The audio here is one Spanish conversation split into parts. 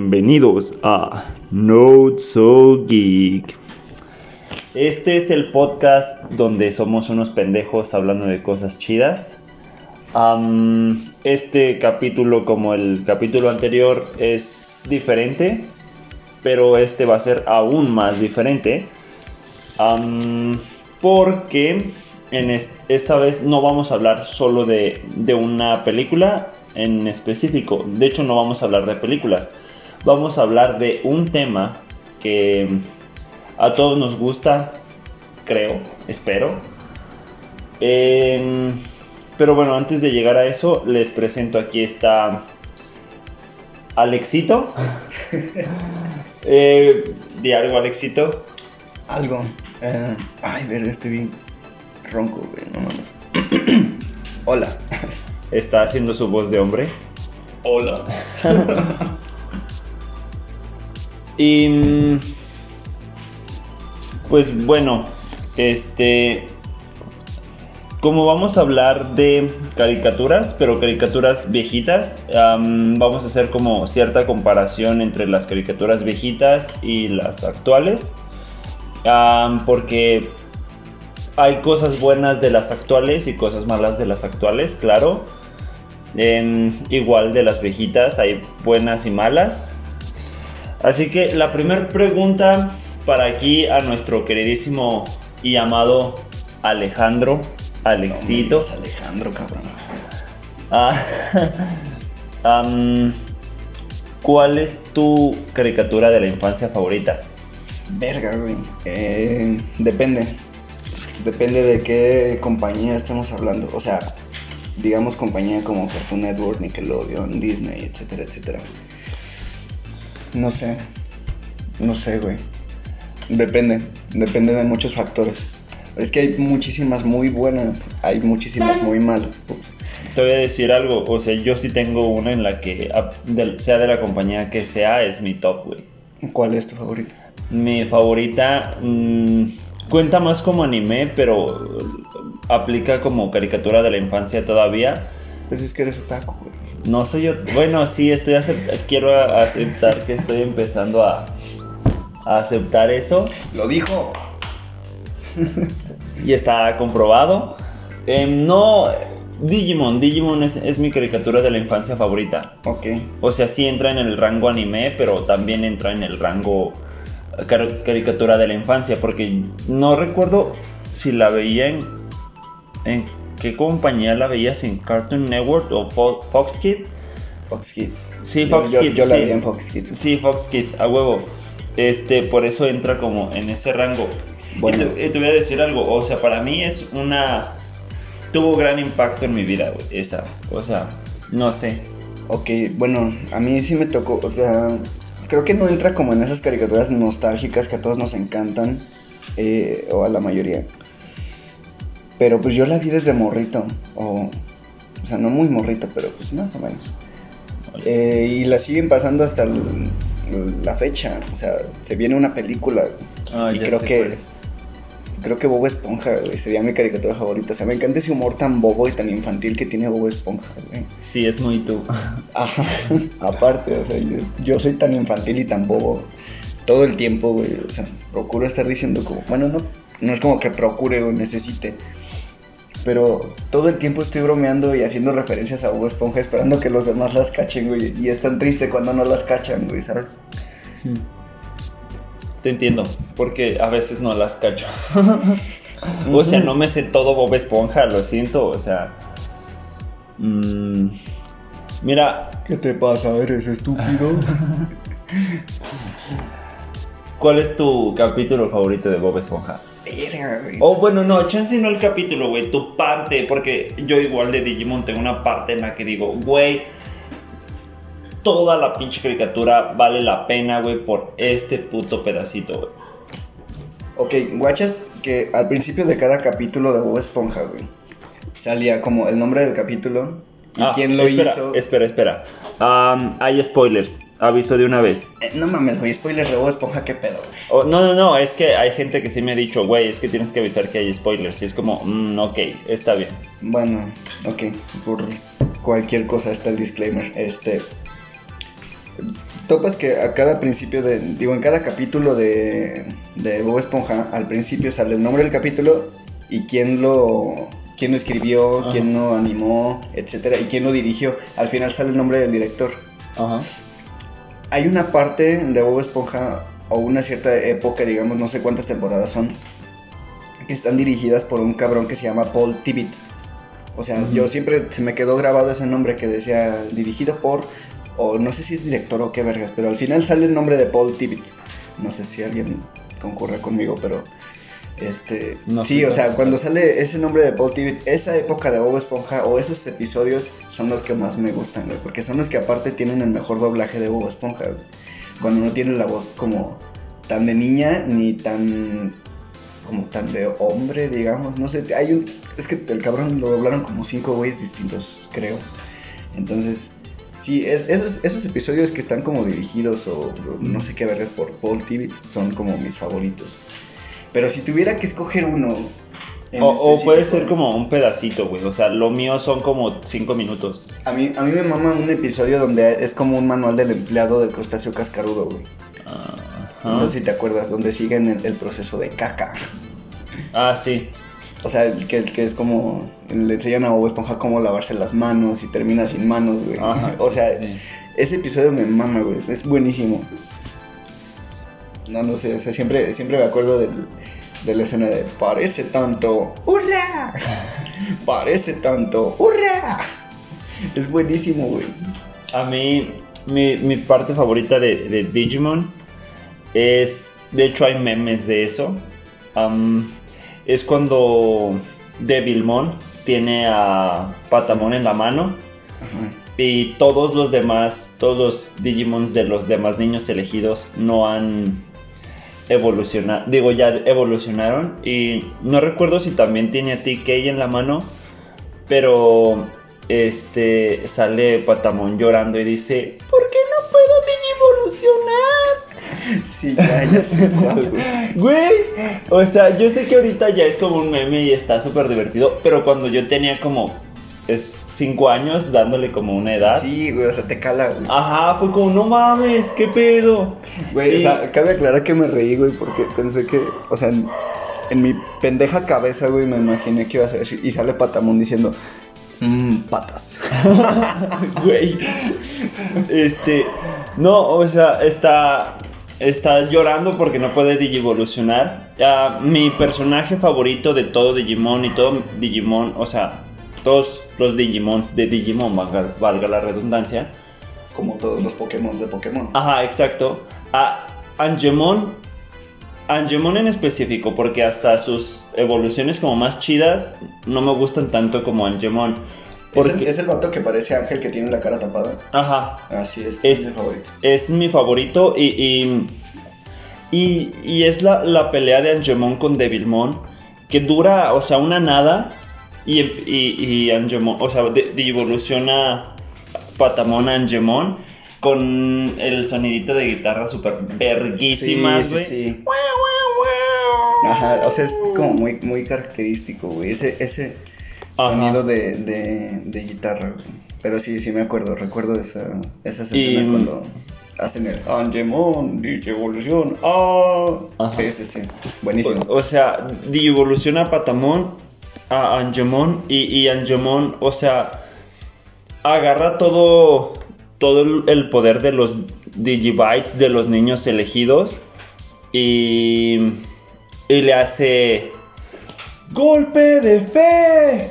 Bienvenidos a Not So Geek. Este es el podcast donde somos unos pendejos hablando de cosas chidas. Este capítulo, como el capítulo anterior, es diferente, pero este va a ser aún más diferente. Porque en est- esta vez no vamos a hablar solo de una película en específico. De hecho, no vamos a hablar de películas. Vamos a hablar de un tema que a todos nos gusta, creo, espero. Em, pero bueno, antes de llegar a eso, les presento aquí está Alexito. eh, di algo, Alexito. Algo. eh, ay, verga, estoy bien ronco, güey, no mames. Hola. Está haciendo su voz de hombre. Hola. Y mm, pues bueno, este como vamos a hablar de caricaturas, pero caricaturas viejitas, am, vamos a hacer como cierta comparación entre las caricaturas viejitas y las actuales, porque hay cosas buenas de las actuales y cosas malas de las actuales, claro. Em, igual de las viejitas hay buenas y malas. Así que la primera pregunta para aquí a nuestro queridísimo y amado Alejandro, Alexito. No, Alejandro, cabrón. Ah, ¿Cuál es tu caricatura de la infancia favorita? Verga, güey. Eh, depende. Depende de qué compañía estemos hablando. O sea, digamos compañía como Cartoon Network, Nickelodeon, Disney, etcétera, etcétera. No sé. No sé, güey. Depende. Depende de muchos factores. Es que hay muchísimas muy buenas. Hay muchísimas muy malas. Ups. Te voy a decir algo, o sea, yo sí tengo una en la que, sea de la compañía que sea, es mi top, güey. ¿Cuál es tu favorita? Mi favorita mm, cuenta más como anime, pero aplica como caricatura de la infancia todavía. Pues es que eres otaku, güey. No soy yo, bueno, sí, estoy acept- quiero aceptar que estoy empezando a, a aceptar eso Lo dijo. y está comprobado. Em, no, Digimon, Digimon es, es mi caricatura de la infancia favorita. Ok. O sea, sí entra en el rango anime, pero también entra en el rango car- caricatura de la infancia, porque no recuerdo si la veía en, en qué compañía la veías, en Cartoon Network o Fo- Fox Kids. Fox Kids. Sí, Fox yo, Kids, Yo la sí. vi en Fox Kids. Sí, Fox Kids, a huevo. Este, por eso entra como en ese rango. Bueno. Y, te, y te voy a decir algo, o sea, para mí es una... Tuvo gran impacto en mi vida, güey, esa. O sea, no sé. Ok, bueno, a mí sí me tocó, o sea, creo que no entra como en esas caricaturas nostálgicas que a todos nos encantan, eh, o a la mayoría. Pero pues yo la vi desde morrito, o, o sea, no muy morrito, pero pues más o menos. Eh, y la siguen pasando hasta el- la fecha, o sea, se viene una película, Ah, y creo que creo que Bob Esponja, güey, sería mi caricatura favorita. O sea, me encanta ese humor tan bobo y tan infantil que tiene Bob Esponja, güey. Sí, es muy tú. Ajá, aparte, o sea, yo, yo soy tan infantil y tan bobo todo el tiempo, güey. O sea, procuro estar diciendo como, bueno, no, no es como que procure o necesite, pero todo el tiempo estoy bromeando y haciendo referencias a Bob Esponja esperando que los demás las cachen, güey. Y es tan triste cuando no las cachan, güey, ¿sabes? Te entiendo, porque a veces no las cacho. o sea, no me sé todo Bob Esponja, lo siento, o sea. mm, mira, ¿Qué te pasa? ¿Eres estúpido? ¿cuál es tu capítulo favorito de Bob Esponja? Verga, güey. Oh, bueno, no, chance no el capítulo, güey, tu parte, porque yo igual de Digimon tengo una parte en la que digo, güey, toda la pinche caricatura vale la pena, güey, por este puto pedacito, güey. Ok, guachas que al principio de cada capítulo de Bob Esponja, güey, salía como el nombre del capítulo y Ah, quién lo espera, hizo. Espera, espera. Hay spoilers, aviso de una vez. Eh, no mames, güey, spoilers de Bob Esponja, qué pedo. Oh, no, no, no, es que hay gente que sí me ha dicho, güey, es que tienes que avisar que hay spoilers. Y es como, mm, ok, está bien. Bueno, ok, por cualquier cosa está el disclaimer. Este. topas que a cada principio de, digo, en cada capítulo de, de Bob Esponja, al principio sale el nombre del capítulo y quién lo, quién lo escribió, Ajá. quién lo animó, etcétera, y quién lo dirigió. Al final sale el nombre del director. Ajá. Hay una parte de Bob Esponja, o una cierta época, digamos, no sé cuántas temporadas son, que están dirigidas por un cabrón que se llama Paul Tibbitt. O sea, yo siempre se me quedó grabado ese nombre que decía dirigido por, o no sé si es director o qué vergas, pero al final sale el nombre de Paul Tibbitt. No sé si alguien concurre conmigo, pero este, No sí, o sea, cuando sale ese nombre de Paul Tibbitt, esa época de Bob Esponja o esos episodios son los que más me gustan, güey, porque son los que aparte tienen el mejor doblaje de Bob Esponja, güey. Cuando no tiene la voz como tan de niña ni tan como tan de hombre, digamos, no sé, hay un es que el cabrón lo doblaron como cinco güeyes distintos, creo. Entonces, sí, es- esos, esos episodios que están como dirigidos o no sé qué vergas por Paul Tibbitt son como mis favoritos. Pero si tuviera que escoger uno. O, o puede ser como un pedacito, güey. O sea, lo mío son como cinco minutos. A mí, a mí me mama un episodio donde es como un manual del empleado del crustáceo cascarudo, güey. Ajá. No sé si te acuerdas, donde siguen el, el proceso de caca. Ah, sí. O sea, el que, el que es como. Le enseñan a Bob Esponja cómo lavarse las manos y termina sin manos, güey. Ajá. O sea, Sí. ese episodio me mama, güey. Es buenísimo. No, no sé, o sea, siempre, siempre me acuerdo del, de la escena de parece tanto, ¡hurra! Parece tanto, ¡hurra! Es buenísimo, güey. A mí, mi, mi parte favorita de, de Digimon es. De hecho, hay memes de eso. Es cuando Devilmon tiene a Patamon en la mano. Ajá. Y todos los demás, todos los Digimons de los demás niños elegidos no han evolucionado. Digo, ya evolucionaron. Y no recuerdo si también tiene a TK en la mano. Pero este sale Patamon llorando y dice: ¿Por qué no puedo Digievolucionar? Sí, ya, ya sé cuál, güey. Güey, o sea, yo sé que ahorita ya es como un meme y está súper divertido. Pero cuando yo tenía como 5 años, dándole como una edad. Sí, güey, o sea, te cala, güey. Ajá, fue como, no mames, qué pedo. Güey, Y- o sea, cabe aclarar que me reí, güey, porque pensé que, o sea, en, en mi pendeja cabeza, güey, me imaginé que ibas a decir, y sale Patamón diciendo, mmm, patas. Güey. Este. No, o sea, está. Está llorando porque no puede Digivolucionar. Ah, mi personaje favorito de todo Digimon y todo Digimon, o sea, todos los Digimons de Digimon, valga, valga la redundancia. Como todos los Pokémon de Pokémon. Ajá, exacto. A Angemon. Angemon en específico, porque hasta sus evoluciones como más chidas no me gustan tanto como Angemon. ¿Es, el, Porque. es el vato que parece Ángel que tiene la cara tapada. Ajá, Así es, Es- es mi favorito. es mi favorito y, y, y- y es la, la pelea de Angemon con Devilmon que dura, o sea, una nada y, y, y Angemon, o sea, de, de evoluciona Patamon a Angemon con el sonidito de guitarra súper verguísima, sí, sí, sí. Ajá, o sea, es, es como muy, muy característico, güey, ese, ese Ajá. sonido de, de, de guitarra, güey. Pero sí, sí me acuerdo, recuerdo esa, esas Y- escenas cuando hacen el Angemon, dice evolución, ah. Ajá. Sí, sí, sí, buenísimo. O, o sea, de evoluciona a Patamon a Angemon y, y Angemon, o sea, agarra todo, todo el, poder de los Digibytes de los niños elegidos y, y le hace golpe de fe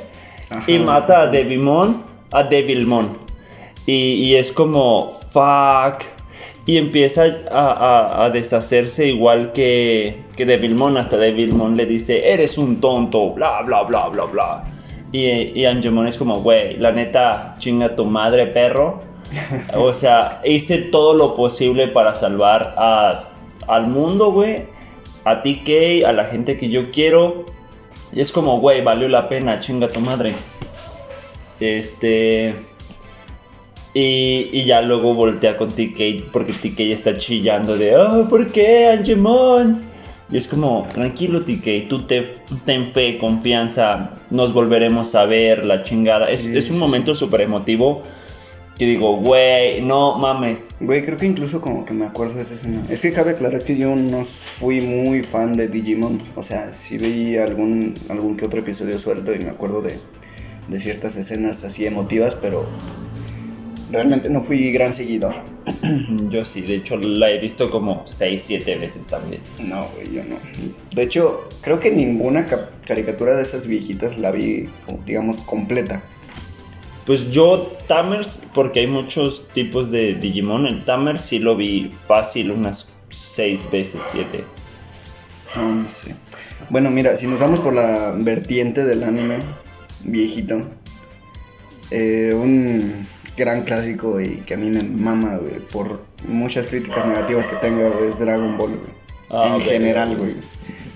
Ajá. y mata a Devilmon, a Devilmon. Y, y es como, fuck. Y empieza a, a- a deshacerse igual que, que Devilmon. Hasta Devilmon le dice, eres un tonto, bla, bla, bla, bla, bla. Y, y Angemon es como, güey, la neta, chinga tu madre, perro. O sea, hice todo lo posible para salvar a, al mundo, güey. A TK, a la gente que yo quiero. Y es como, güey, valió la pena, chinga tu madre. Este. Y, y ya luego voltea con TK porque TK está chillando de, oh, ¿por qué, Angemon? Y es como, tranquilo TK, tú, te, tú ten fe, confianza, nos volveremos a ver, la chingada. es, Sí, es un sí, momento súper emotivo. que digo, güey, no mames. Güey, creo que incluso como que me acuerdo de esa escena. Es que cabe aclarar que yo no fui muy fan de Digimon. O sea, sí vi algún, algún que otro episodio suelto y me acuerdo de, de ciertas escenas así emotivas, pero realmente no fui gran seguidor. Yo sí, de hecho la he visto como 6, 7 veces también. No, güey, yo no. De hecho, creo que ninguna ca- caricatura de esas viejitas la vi, como, digamos, completa. Pues yo Tamers, porque hay muchos tipos de Digimon, el Tamers sí lo vi fácil unas 6 veces, 7. No, no sé. Bueno, mira, si nos vamos por la vertiente del anime viejito, eh, un gran clásico y que a mí me mama, güey, por muchas críticas negativas que tenga, güey, es Dragon Ball, güey. Ah, en general, güey.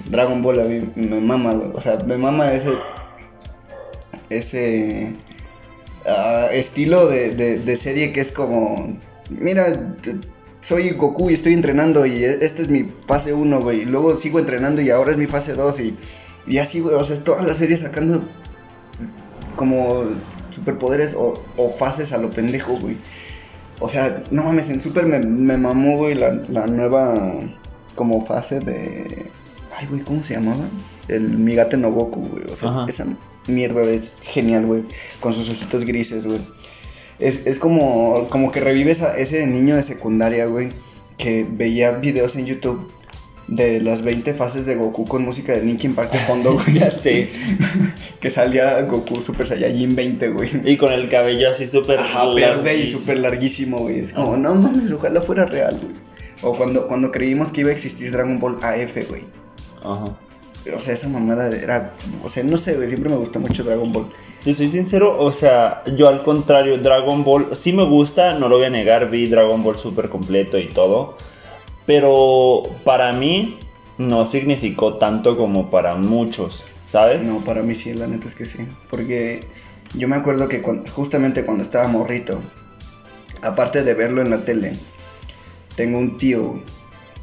Dragon Ball a mí me mama, güey. O sea, me mama ese. Ese. ah, estilo de, de- de serie que es como. Mira, soy Goku y estoy entrenando y e- esta es mi fase 1, güey. Y luego sigo entrenando y ahora es mi fase 2 y, y así, güey. O sea, es toda la serie sacando como superpoderes o, o fases a lo pendejo, güey. O sea, no mames, en Super me, me mamó, güey, la, la nueva como fase de... Ay, güey, ¿cómo se llamaba? El Migate no Goku, güey. O sea, Ajá. esa mierda es genial, güey. Con sus ojitos grises, güey. Es, es como, como que revives a ese niño de secundaria, güey, que veía videos en YouTube de las 20 fases de Goku con música de Linkin Park de fondo, güey. Ya sé. que salía Goku Super Saiyajin 20, güey. Y con el cabello así súper verde y súper larguísimo, güey. Es como, no mames, ojalá fuera real, güey. O cuando, cuando creímos que iba a existir Dragon Ball AF, güey. Ajá. O sea, esa mamada era. O sea, no sé, güey. Siempre me gustó mucho Dragon Ball. Te soy sincero, o sea, yo al contrario, Dragon Ball sí me gusta, no lo voy a negar, vi Dragon Ball súper completo y todo, pero para mí no significó tanto como para muchos, ¿sabes? No, para mí sí, la neta es que sí. Porque yo me acuerdo que justamente cuando estaba morrito, aparte de verlo en la tele, tengo un tío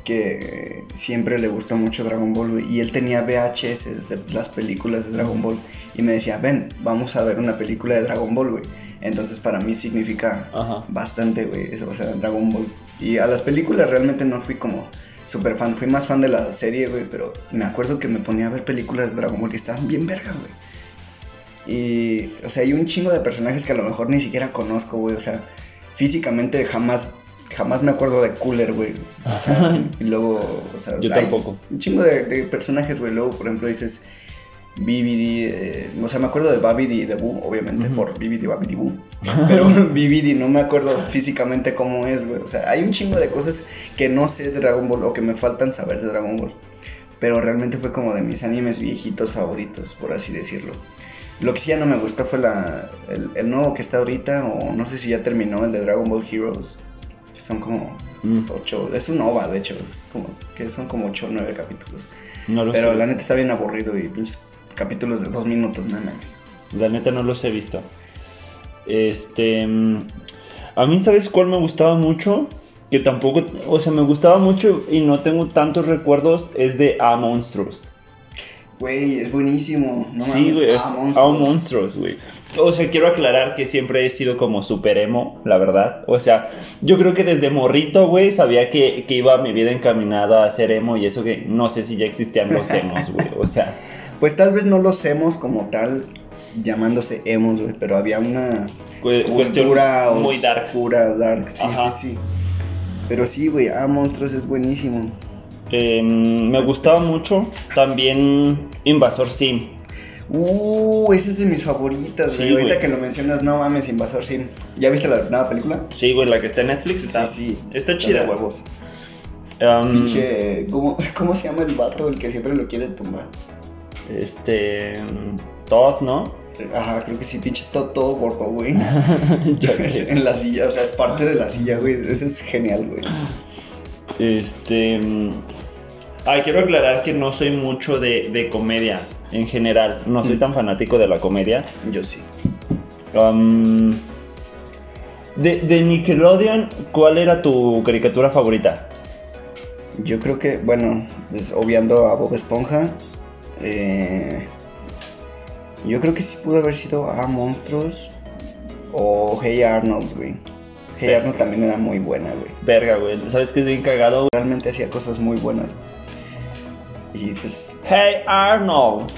que siempre le gustó mucho Dragon Ball, y él tenía VHS de las películas de Dragon Ball, y me decía, ven, vamos a ver una película de Dragon Ball, güey. Entonces para mí significa Ajá. bastante, güey, eso, o sea, Dragon Ball. Y a las películas realmente no fui como super fan, fui más fan de la serie, güey, pero me acuerdo que me ponía a ver películas de Dragon Ball y estaban bien verga, güey. Y, o sea, hay un chingo de personajes que a lo mejor ni siquiera conozco, güey, o sea, físicamente jamás, jamás me acuerdo de Cooler, güey. O sea, y luego, o sea, Yo tampoco. Un chingo de, de personajes, güey, luego, por ejemplo, dices... BBD, eh, o sea, me acuerdo de Babidi y de Boo, obviamente, Ujú. por BBD, Babidi, Boo. Pero BBD no me acuerdo físicamente cómo es, güey. O sea, hay un chingo de cosas que no sé de Dragon Ball o que me faltan saber de Dragon Ball. Pero realmente fue como de mis animes viejitos favoritos, por así decirlo. Lo que sí ya no me gustó fue la, el, el nuevo que está ahorita, o no sé si ya terminó, el de Dragon Ball Heroes. Que son como Mm, ocho, es un OVA, de hecho, es como, que son como ocho o nueve capítulos. no lo Pero sé. la neta está bien aburrido y pinches capítulos de dos minutos, no mames. La neta no los he visto. Este. mm, A mí, ¿sabes cuál me gustaba mucho? Que tampoco. O sea, me gustaba mucho y no tengo tantos recuerdos. Es de A Monstruos. Güey, es buenísimo. No sí, güey, es A. Monstruos, güey. O sea, quiero aclarar que siempre he sido como super emo, la verdad. O sea, yo creo que desde morrito, güey, sabía que, que iba mi vida encaminada a ser emo y eso que no sé si ya existían los emos, güey. O sea, Pues tal vez no los emos como tal, llamándose emos, güey, pero había una cu- cuestión cultura muy darks. oscura, dark, sí, Ajá. sí, sí. Pero sí, güey, ah, monstruos es buenísimo. Eh, me gustaba mucho también Invasor Sim. Uh, esa es de mis favoritas, Sí, güey. Ahorita güey. que lo mencionas, no mames, Invasor Sim. ¿Ya viste la nueva película? Sí, güey, la que está en Netflix está, sí, sí. está chida. de huevos. Um, Pinche, ¿cómo, ¿cómo se llama el vato el que siempre lo quiere tumbar? Este. Todd, ¿no? Ajá, creo que sí, pinche todo, todo gordo, güey. En la silla, o sea, es parte de la silla, güey. Eso es genial, güey. Este. mm, Ah, quiero aclarar que no soy mucho de, de comedia en general. No soy Mm. tan fanático de la comedia. Yo sí. Um, de, de Nickelodeon, ¿cuál era tu caricatura favorita? Yo creo que, bueno, pues, obviando a Bob Esponja, eh, yo creo que sí pudo haber sido a Monstruos. O Hey Arnold, güey. Hey Verga. Arnold también era muy buena, güey. Verga, güey. ¿Sabes qué es bien cagado? Realmente hacía cosas muy buenas. Y pues, Hey Arnold.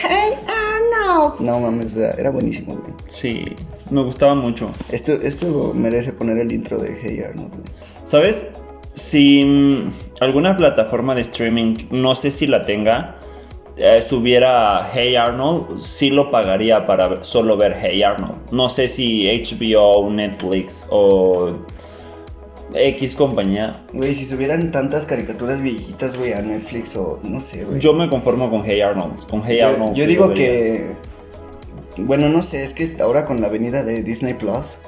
Hey Arnold. No mames, era buenísimo, güey. Sí, me gustaba mucho. Esto, esto merece poner el intro de Hey Arnold, güey. ¿Sabes? Si mm, alguna plataforma de streaming, no sé si la tenga, eh, subiera Hey Arnold, sí lo pagaría para solo ver Hey Arnold. No sé si HBO, Netflix o X compañía. Güey, si subieran tantas caricaturas viejitas, güey, a Netflix o no sé, güey. Yo me conformo con Hey Arnold. Con Hey Yo- Arnold. yo sí digo que. Bueno, no sé, es que ahora con la venida de Disney Plus,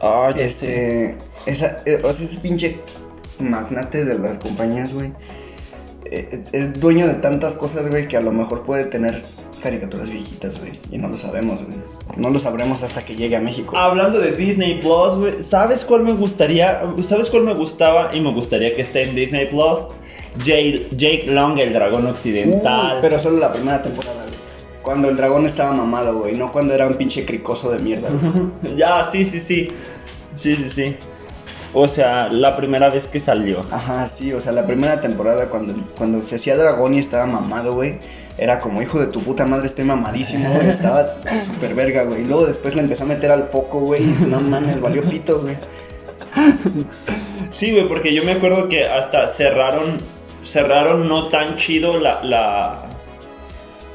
Ah, ya sé. este. Esa, eh, o sea, ese pinche magnate de las compañías, güey. Eh, Es dueño de tantas cosas, güey, que a lo mejor puede tener caricaturas viejitas, güey. Y no lo sabemos, güey. No lo sabremos hasta que llegue a México. Hablando de Disney Plus, güey, ¿sabes cuál me gustaría? ¿Sabes cuál me gustaba y me gustaría que esté en Disney Plus? Jay- Jake Long, el dragón occidental. Uh, pero solo la primera temporada, güey. Cuando el dragón estaba mamado, güey. No cuando era un pinche cricoso de mierda, güey. ya, sí, sí, sí. Sí, sí, sí. O sea, la primera vez que salió. Ajá, sí, o sea, la primera temporada cuando, cuando se hacía dragón y estaba mamado, güey, era como, hijo de tu puta madre, estoy mamadísimo, güey, estaba súper verga, güey. Luego después le empezó a meter al foco, güey, no mames, valió pito, güey. Sí, güey, porque yo me acuerdo que hasta cerraron, cerraron no tan chido la, la,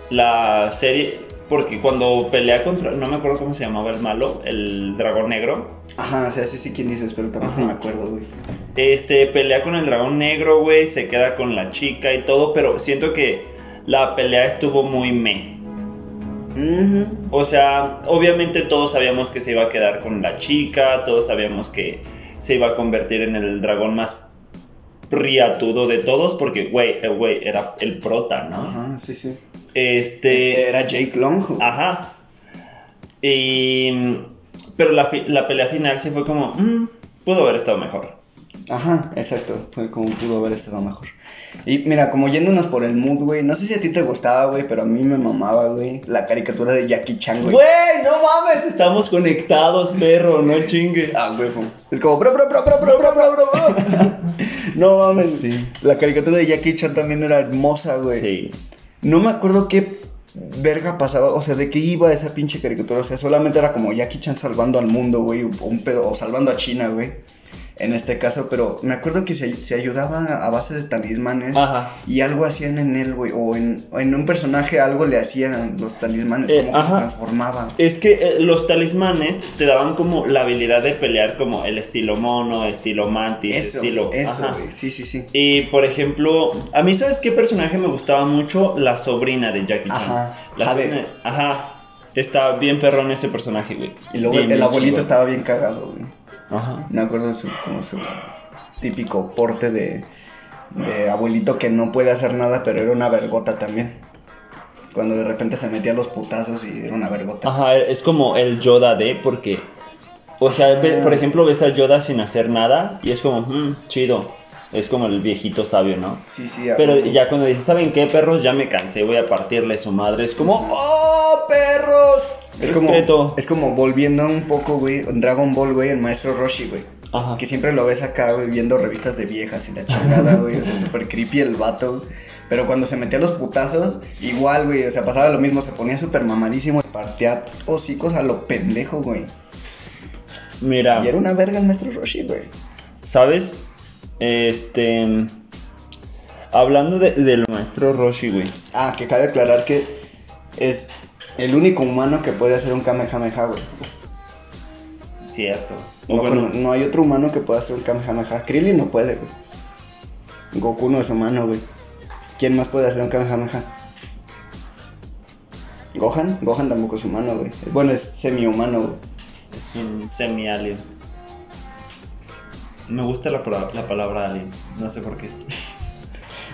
la serie, porque cuando pelea contra, no me acuerdo cómo se llamaba el malo, el dragón negro, Ajá, o sea, sí sé quién dices, pero tampoco Ajá. me acuerdo, güey. este, pelea con el dragón negro, güey, se queda con la chica y todo, pero siento que la pelea estuvo muy me. O sea, obviamente todos sabíamos que se iba a quedar con la chica, todos sabíamos que se iba a convertir en el dragón más riatudo de todos, porque, güey, el güey era el prota, ¿no? Ajá, sí, sí. Este... Era Jake Long. Ajá. Y... Pero la, la pelea final sí fue como... mm, pudo haber estado mejor. Ajá, exacto, fue como pudo haber estado mejor. Y mira, como yéndonos por el mood, güey, no sé si a ti te gustaba, güey, pero a mí me mamaba, güey, la caricatura de Jackie Chan, güey. Güey, no mames, estamos conectados, perro, no chingues. Ah, güey, es como, bro, bro, bro, bro, bro, bro, bro, bro. No mames. Sí. La caricatura de Jackie Chan también era hermosa, güey. Sí. No me acuerdo qué verga pasaba, o sea, de qué iba esa pinche caricatura. O sea, solamente era como Jackie Chan salvando al mundo, güey, o, un pedo, o salvando a China, güey. En este caso, pero me acuerdo que se, se ayudaba a base de talismanes. Ajá. Y algo hacían en él, güey. O en, en un personaje algo le hacían los talismanes, Eh, como que se transformaba. Es que eh, los talismanes te daban como la habilidad de pelear como el estilo mono, estilo mantis, Eso, estilo... eso, ajá. güey. Sí, sí, sí. Y por ejemplo, a mí sabes qué personaje me gustaba mucho, la sobrina de Jackie Chan. Ajá, La Jade. sobrina- ajá. Está bien perrón ese personaje, güey. Y luego Bien, el abuelito estaba bien cagado, güey. Ajá. Me acuerdo su, como su típico porte de, de abuelito que no puede hacer nada, pero era una vergota también. Cuando de repente se metía a los putazos y era una vergota. Ajá, es como el Yoda de porque o sea, ve- Ah. por ejemplo, ves a Yoda sin hacer nada y es como, "Mm, chido. Es como el viejito sabio, ¿no? Sí, sí. a Pero ya cuando dices, ¿saben qué, perros? Ya me cansé, voy a partirle su madre. Es como. ¡Oh, perros! Es como, es como volviendo un poco, güey, Dragon Ball, güey, el maestro Roshi, güey. Ajá. Que siempre lo ves acá, güey, viendo revistas de viejas y la chingada, güey. O sea, súper creepy el vato. güey. Pero cuando se metía a los putazos, igual, güey. O sea, pasaba lo mismo, se ponía súper mamadísimo y partía hocicos a lo pendejo, güey. Mira, Y era una verga el maestro Roshi, güey. ¿sabes? Este. Hablando de- del maestro Roshi, güey. Ah, que cabe aclarar que es el único humano que puede hacer un Kamehameha, güey. Cierto. No, bueno, no hay otro humano que pueda hacer un Kamehameha. Krillin no puede, güey. Goku no es humano, güey. ¿Quién más puede hacer un Kamehameha? Gohan, Gohan tampoco es humano, güey. Bueno, es semi-humano, güey. es un semi-alien. Me gusta la, la palabra alien. No sé por qué.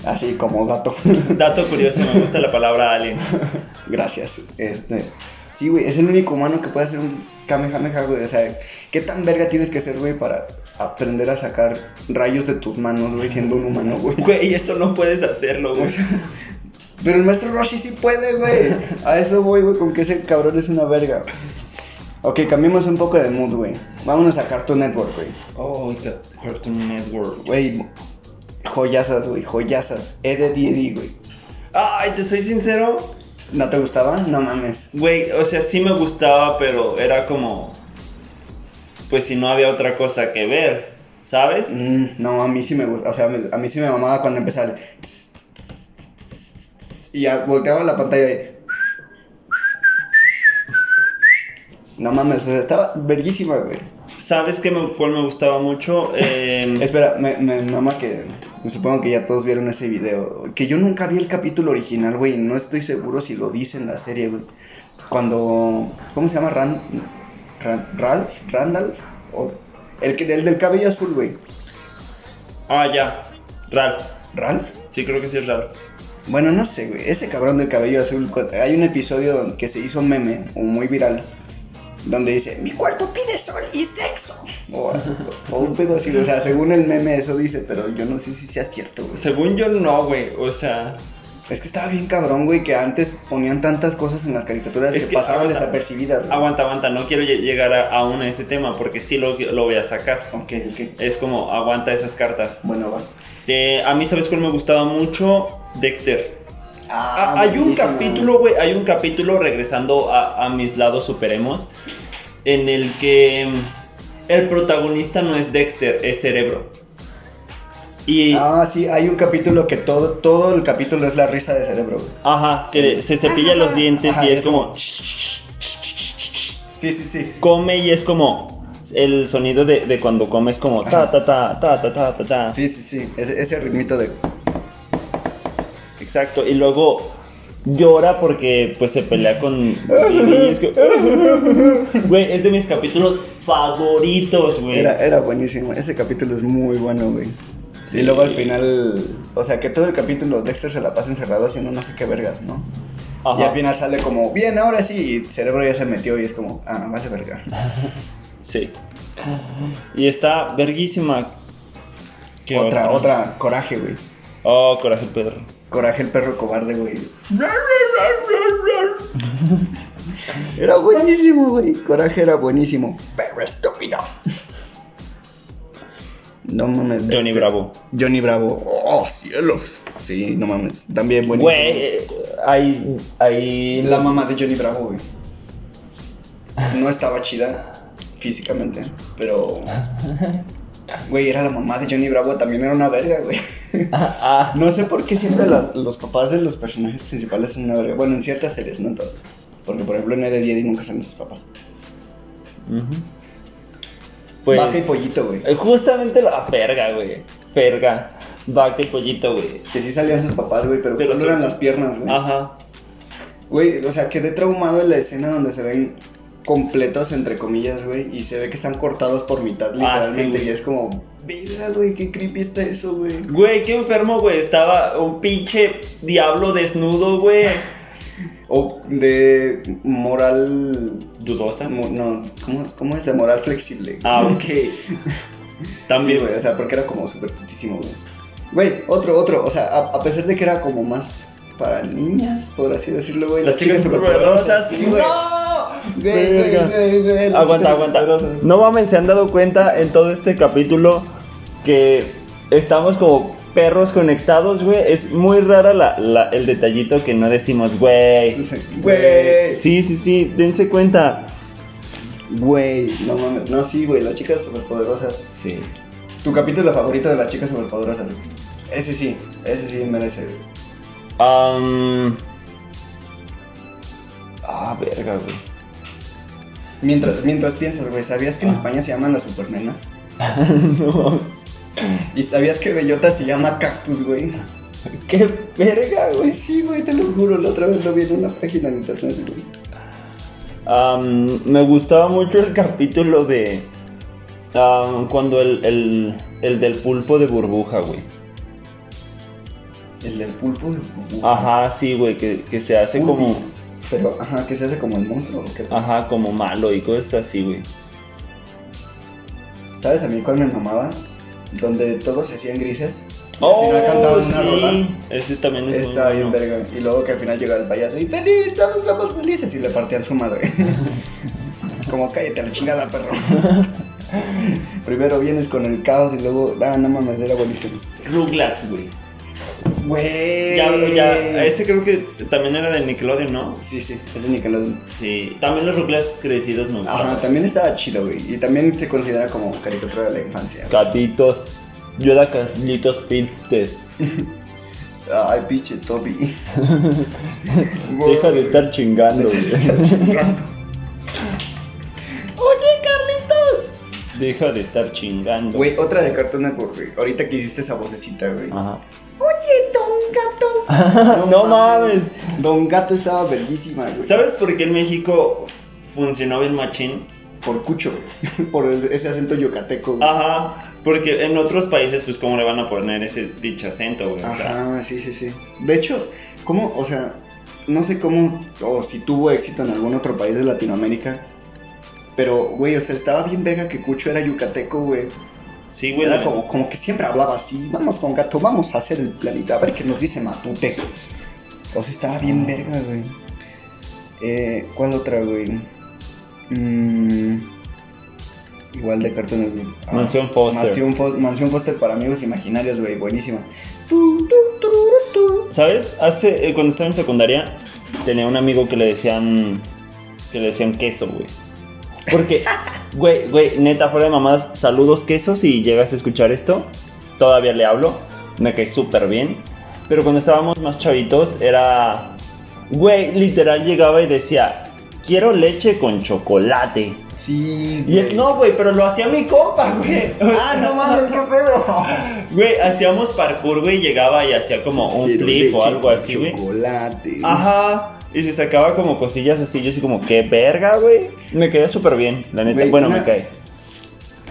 Así como gato. Dato curioso, me gusta la palabra alien. Gracias. Este. Sí, güey, es el único humano que puede hacer un Kamehameha, güey. O sea, ¿qué tan verga tienes que ser, güey, para aprender a sacar rayos de tus manos, güey, siendo un humano, güey? Güey, eso no puedes hacerlo, güey. Pero el maestro Roshi sí puede, güey. A eso voy, güey, con que ese cabrón es una verga. Ok, cambiemos un poco de mood, güey. Vámonos a Cartoon Network, güey. Oh, Cartoon Network. Güey, joyasas, güey, joyasas. Eddie, güey. Ay, te soy sincero. ¿No te gustaba? No mames. Güey, o sea, sí me gustaba, pero era como. Pues si no había otra cosa que ver, ¿sabes? Mm, no, a mí sí me gusta. O sea, a mí sí me mamaba cuando empezaba. el Y ya volteaba la pantalla y. No mames, o sea, estaba verguísima, güey. ¿Sabes qué me, cuál me gustaba mucho? Eh, Espera, me, me mama que. Supongo que ya todos vieron ese video. Que yo nunca vi el capítulo original, güey. No estoy seguro si lo dice en la serie, güey. Cuando. ¿Cómo se llama? Ran, Ran- Ralph? ¿Randall? O, el, que, el del cabello azul, güey. Ah, ya. Ralph. ¿Ralph? Sí, creo que sí es Ralph. Bueno, no sé, güey. Ese cabrón del cabello azul. Hay un episodio que se hizo meme, o muy viral. Donde dice, mi cuerpo pide sol y sexo. O, o un pedo así. O sea, según el meme eso dice, pero yo no sé si sea cierto, güey. Según yo, no, güey. O sea. Es que estaba bien cabrón, güey, que antes ponían tantas cosas en las caricaturas Es que, que pasaban aguanta. desapercibidas, güey. Aguanta, aguanta. No quiero lle- llegar a- aún a ese tema porque sí lo, lo voy a sacar. Ok, ok. Es como, aguanta esas cartas. Bueno, va. Eh, a mí, ¿sabes cuál me gustaba mucho? Dexter. Ah, ah, hay un capítulo, güey, hay un capítulo regresando a, mis lados superemos, en el que mm, el protagonista no es Dexter, es Cerebro. Y... Ah, sí, hay un capítulo que todo, todo el capítulo es la risa de Cerebro. Güey. Ajá, que se cepilla los dientes y es, como... Sí, sí, sí. Come y es como el sonido de, de cuando comes como ta ta ta ta ta ta ta. Sí, sí, sí, ese ritmito de Exacto, y luego llora porque pues se pelea con es que- Güey, es de mis capítulos favoritos, güey. Era, era buenísimo. Ese capítulo es muy bueno, güey. Sí. Y luego al final. O sea, que todo el capítulo Dexter se la pasa encerrado haciendo no sé qué vergas, ¿no? Ajá. Y al final sale como, bien, ahora sí. Y cerebro ya se metió y es como, ah, vale verga. Sí. Y está verguísima. ¿Qué otra, otra, coraje, güey. Oh, coraje perro. Coraje el perro cobarde, güey. Era buenísimo, güey. Coraje era buenísimo. Perro estúpido. No mames. Johnny este, Bravo. Johnny Bravo. Oh, cielos. Sí, no mames. También buenísimo. Güey, eh, hay, hay... La mamá de Johnny Bravo, güey. No estaba chida físicamente, pero. Güey, era la mamá de Johnny Bravo, también era una verga, güey. Ah, No sé por qué siempre las- los papás de los personajes principales son una verga. Bueno, en ciertas series, no en todas. Porque, por ejemplo, en Ed, Ed y Eddie nunca salen sus papás. Pues... Vaca y pollito, güey. eh, Justamente la verga, güey. Verga. Vaca y pollito, güey. Que sí salían sus papás, güey, pero, Pero solo sí. eran las piernas, güey. Ajá. Güey, o sea, quedé traumado en la escena donde se ven completos, entre comillas, güey, y se ve que están cortados por mitad, Ah, sí, literalmente, y es como, verga, güey, qué creepy está eso, güey. Güey, qué enfermo, güey. Estaba un pinche diablo desnudo, güey. O de moral... Dudosa. mo- no, ¿cómo, cómo es? De moral flexible. Ah, ok. También, Sí, güey, o sea, porque era como súper putísimo, güey. Güey, otro, otro, o sea, a, a pesar de que era como más para niñas, por así decirlo, güey. Las chicas superpoderosas, sí, güey. ¡No! Verga. Aguanta, aguanta. No mames, se han dado cuenta en todo este capítulo que estamos como perros conectados, güey. Es muy rara la, la- el detallito que no decimos, güey. Güey. Sí, sí, sí, dense cuenta. Güey, no mames. No, sí, güey, las chicas superpoderosas. Sí. Tu capítulo favorito de las chicas superpoderosas, güey. Ese sí, ese sí merece, güey. Am, Ah, verga, güey. Mientras, mientras piensas, güey, ¿sabías que en Ah. España se llaman las supernenas? no. ¿Y sabías que Bellota se llama cactus, güey? Qué verga, güey. Sí, güey, te lo juro, la otra vez lo vi en una página de internet, güey. Me gustaba mucho el capítulo de. cuando el, el, el del pulpo de burbuja, güey. El del pulpo de burbuja. Ajá, sí, güey, que, que se hace como. Pero, ajá, que se hace como el monstruo, ¿o qué? Ajá, como malo y cosas así, güey. ¿Sabes a mí cuál me mamaba? Donde todos se hacían grises. y al Oh, final cantaban una sí. rola. Ese también es muy Está bien, bueno. verga. Y luego que al final llega el payaso y feliz, todos somos felices. Y le partían su madre. Como cállate a la chingada, perro. Primero vienes con el caos y luego, ah, no mames, era buenísimo. Rugrats, güey. Güey. Ya, ya, ese creo que también era de Nickelodeon, ¿no? Sí, sí, es de Nickelodeon. Sí, también los Rugrats crecidos me Ajá, también estaba chido, güey. Y también se considera como caricatura de la infancia. Catitos. Yo era Carlitos Pinter. Ay, pinche Toby. Deja de estar chingando, güey. Oye, Carlitos. Deja de estar chingando. Güey, otra de Cartoon Network, güey. Ahorita que hiciste esa vocecita, güey. Ajá. No mames. Don Gato estaba güey. ¿Sabes por qué en México funcionó bien machín? Por Cucho, güey. Por el- ese acento yucateco, güey. Ajá. Porque en otros países, pues, ¿cómo le van a poner ese dicho acento, güey? O sea, Ajá, sí, sí, sí. De hecho, ¿cómo? O sea, no sé cómo, o si tuvo éxito en algún otro país de Latinoamérica. Pero, güey, o sea, estaba bien verga que Cucho era yucateco, güey. Sí, güey. Era como, como que siempre hablaba así. Vamos, Don Gato, vamos a hacer el planeta. A ver qué nos dice Matute. O sea, estaba bien verga, güey. Eh, ¿Cuál otra, güey? Mm, igual de Cartoon Network. Ah, Mansión Foster. Mansión, Fo- Mansión Foster para amigos imaginarios, güey. Buenísima. ¿Sabes? Hace, eh, cuando estaba en secundaria, tenía un amigo que le decían. Que le decían queso, güey. Porque, güey, güey, neta, fuera de mamadas, saludos queso. Si llegas a escuchar esto, todavía le hablo. Me cae súper bien. Pero cuando estábamos más chavitos, era. Güey, literal llegaba y decía: Quiero leche con chocolate. Sí, Y es, no, güey, pero lo hacía mi compa, güey. Ah, no mames, no, no, no. Güey, hacíamos parkour, güey, llegaba y hacía como un flip o algo así, güey. Chocolate. Ajá. Y se sacaba como cosillas así, yo así como, qué verga, güey. Me quedé súper bien, la neta. Güey, bueno, una- me cae.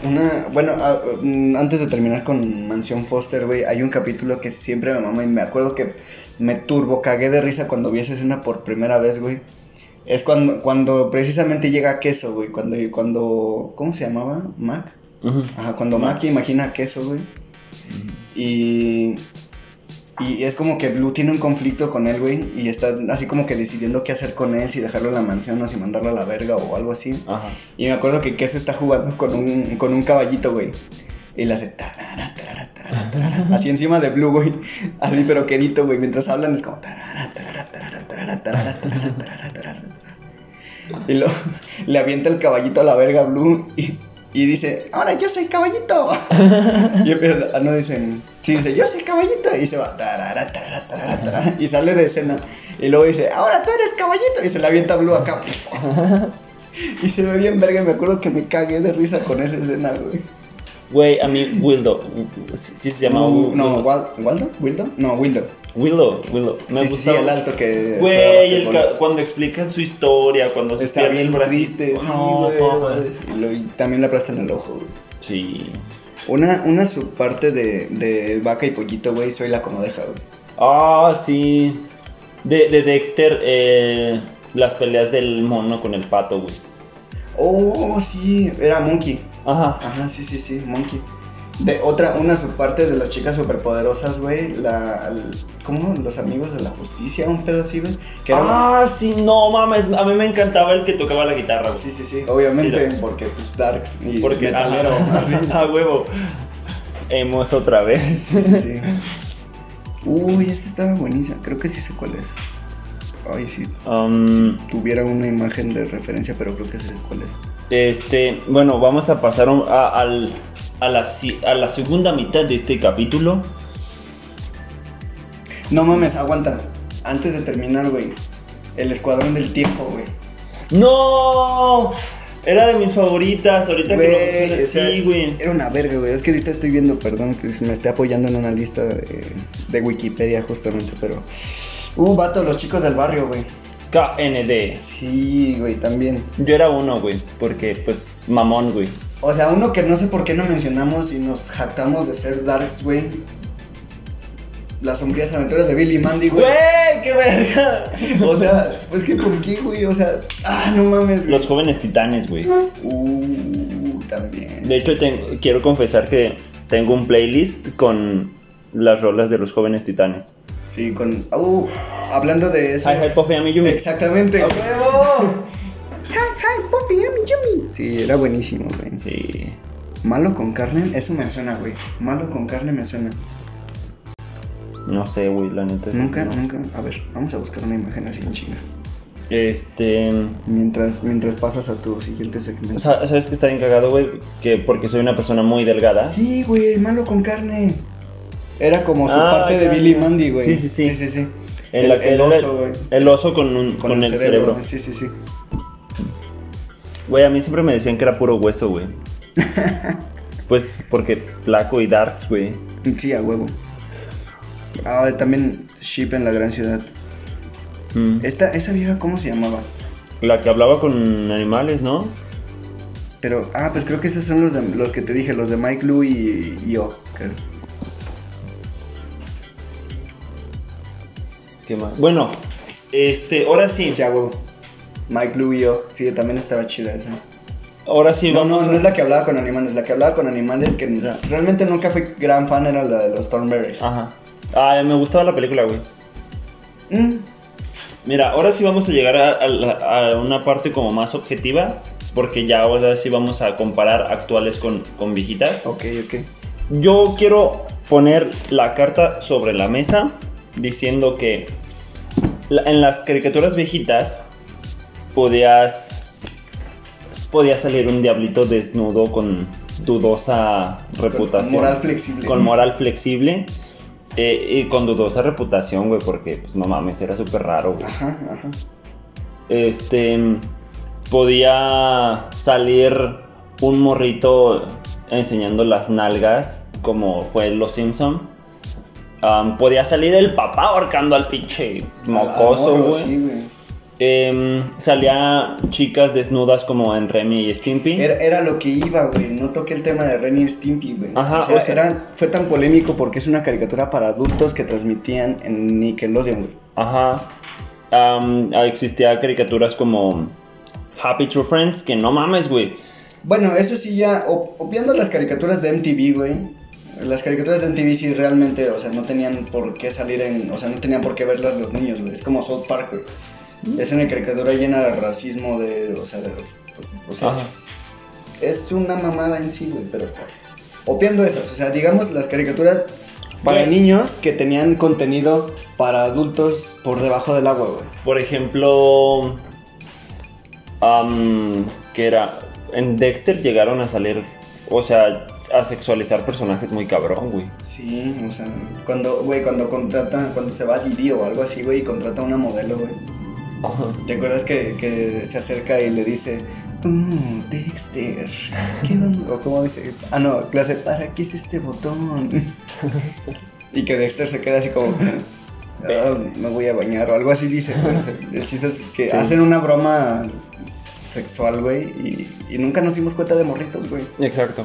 Una, bueno, ah, mm, antes de terminar con Mansión Foster, güey, hay un capítulo que siempre me mama y me acuerdo que me turbo cagué de risa cuando vi esa escena por primera vez, güey. Es cuando, cuando precisamente llega Queso, güey, cuando, cuando, ¿cómo se llamaba? Mac. Ujú. Ajá, cuando Mac. Mac imagina a Queso, güey. Y, y es como que Blue tiene un conflicto con él, güey, y está así como que decidiendo qué hacer con él, si dejarlo en la mansión o si mandarlo a la verga o algo así. Ajá. Y me acuerdo que Queso está jugando con un, con un caballito, güey. Y le hace tarara, tarara, tarara, tarara, así encima de Blue, güey. Así pero quedito, güey. Mientras hablan es como tarara. Y lo, le avienta el caballito a la verga a Blue y, y dice, ahora yo soy caballito. Y empieza, ah, no dicen, sí dice, yo soy caballito. Y se va, tarara, tarara, tarara, tarara, y sale de escena. Y luego dice, ahora tú eres caballito. Y se le avienta Blue acá. Y se ve bien verga, me acuerdo que me cagué de risa con esa escena, güey. Güey, a mí, Wildo. Sí, sí se llamaba No, Wi- no, Wildo. Wal- ¿Waldo? ¿Wildo? No, Wildo. Willow, Willow. Me sí, sí, el alto que. Güey, cuando explican su historia, cuando se Está bien el triste, sí, No, güey. y también le aplastan el ojo, güey. Sí. Una, una subparte de, de vaca y pollito, güey, soy la comodeja, güey. Ah, sí. De, de Dexter, eh, las peleas del mono con el pato, güey. Oh, sí, era Monkey. Ajá. Ajá, sí, sí, sí, Monkey. De otra, una subparte de las chicas superpoderosas, güey, la, ¿cómo? Los amigos de la justicia, un pedo así, güey. Ah, sí, no mames. A mí me encantaba el que tocaba la guitarra. Sí, sí, sí, obviamente, Sí, porque pues Darks y Porque metalero. ajá, así. a huevo. Hemos otra vez. Sí, sí, sí. Uy, esta estaba buenísima, creo que sí sé cuál es. Ay, sí, Um, si tuviera una imagen de referencia, pero creo que sé cuál es. Este, bueno, vamos a pasar a, al- a la, si- a la segunda mitad de este capítulo. No mames, aguanta. Antes de terminar, güey. El escuadrón del tiempo, güey. ¡No! Era de mis favoritas. Ahorita que lo mencionas, sí, güey. Era una verga, güey. Es que ahorita estoy viendo, perdón, que me esté apoyando en una lista de, de Wikipedia justamente, pero... Uh, vato, los chicos del barrio, güey. KND. Sí, güey, también. Yo era uno, güey. Porque, pues, mamón, güey. O sea, uno que no sé por qué no mencionamos y nos jactamos de ser darks, güey. Las sombrías aventuras de Billy y Mandy, güey. ¡Güey! ¡Qué verga! O sea, pues que por qué, güey. O sea, ah, no mames, güey. Los jóvenes titanes, güey. Uh, también. De hecho, tengo- quiero confesar que tengo un playlist con las rolas de los jóvenes titanes. Sí, con. Uh, hablando de eso. Hi, hi, Puffy, Ami, Yumi. Exactamente. ¡A huevo! Hi, hi, Puffy, Yummy, Yummy. Sí, era buenísimo, güey. Sí. Malo con carne, eso me suena, güey. Malo con carne me suena. No sé, güey, la neta. es Nunca, no. nunca. A ver, vamos a buscar una imagen así en chinga. Este. Mientras, mientras pasas a tu siguiente segmento. sa- ¿Sabes que está bien cagado, güey? Que porque soy una persona muy delgada. Sí, güey, malo con carne. Era como su Ah, parte de Billy ya. Mandy, güey. Sí, sí, sí. Sí, sí, sí. En el, la que el era oso, güey. El oso con, un- con, el, cerebro. Sí, sí, sí. Güey, a mí siempre me decían que era puro hueso, güey. pues porque flaco y darks, güey. Sí, a huevo. Ah, también Sheep en la gran ciudad. Mm. Esta, esa vieja, ¿cómo se llamaba? La que hablaba con animales, ¿no? Pero, ah, pues creo que esos son los, de- los que te dije, los de Mike Lou y, y ¿Qué más? Bueno, este, ahora sí. Huevo. Mike yo. Sí, también estaba chida esa. Ahora sí, no, vamos. no, no es la que hablaba con animales. La que hablaba con animales que realmente nunca fui gran fan era la de los Thornberries. Ajá. Ah, me gustaba la película, güey. Mm, Mira, ahora sí vamos a llegar a, a la- a una parte como más objetiva. Porque ya ahora sí vamos a comparar actuales con, con viejitas. ok, ok. Yo quiero poner la carta sobre la mesa diciendo que en las caricaturas viejitas podías podía salir un diablito desnudo con dudosa reputación. moral flexible. Con moral flexible. eh, y con dudosa reputación, güey, porque, pues, no mames, era súper raro, güey. Ajá, ajá. Este. Podía salir un morrito enseñando las nalgas, como fue Los Simpson. Podía salir el papá ahorcando al pinche mocoso, Ah, güey. Sí. Em, salía chicas desnudas como en Remy y Stimpy. Era, era lo que iba, güey. No toqué el tema de Ren y Stimpy, güey. Ajá, o sea, o sea- era- fue tan polémico porque es una caricatura para adultos que transmitían en Nickelodeon, güey. Ajá. Ah, existía caricaturas como Happy True Friends, que no mames, güey. Bueno, eso sí ya, obviando las caricaturas de MTV, güey. Las caricaturas de MTV sí realmente, o sea, no tenían por qué salir en, o sea, no tenían por qué verlas los niños, güey. Es como South Park. Es una caricatura llena de racismo, de, o sea, de, o sea, es, es una mamada en sí, güey, pero obviando esas, o sea, digamos las caricaturas para niños que tenían contenido para adultos por debajo del agua, güey. Por ejemplo, am, que era en Dexter llegaron a salir, o sea, a sexualizar personajes muy cabrón, güey. Sí, o sea, cuando, güey, cuando contrata, cuando se va a Didi o algo así, güey, y contrata a una modelo, güey. ¿Te acuerdas que, que se acerca y le dice, uh, Dexter, ¿qué vamos-" O como dice, ah, no, clase, ¿para qué es este botón? y que Dexter se queda así como, "Ah, me voy a bañar o algo así dice. güey. O sea, el chiste es que Sí. hacen una broma sexual, güey, y, y nunca nos dimos cuenta de morritos, güey. Exacto.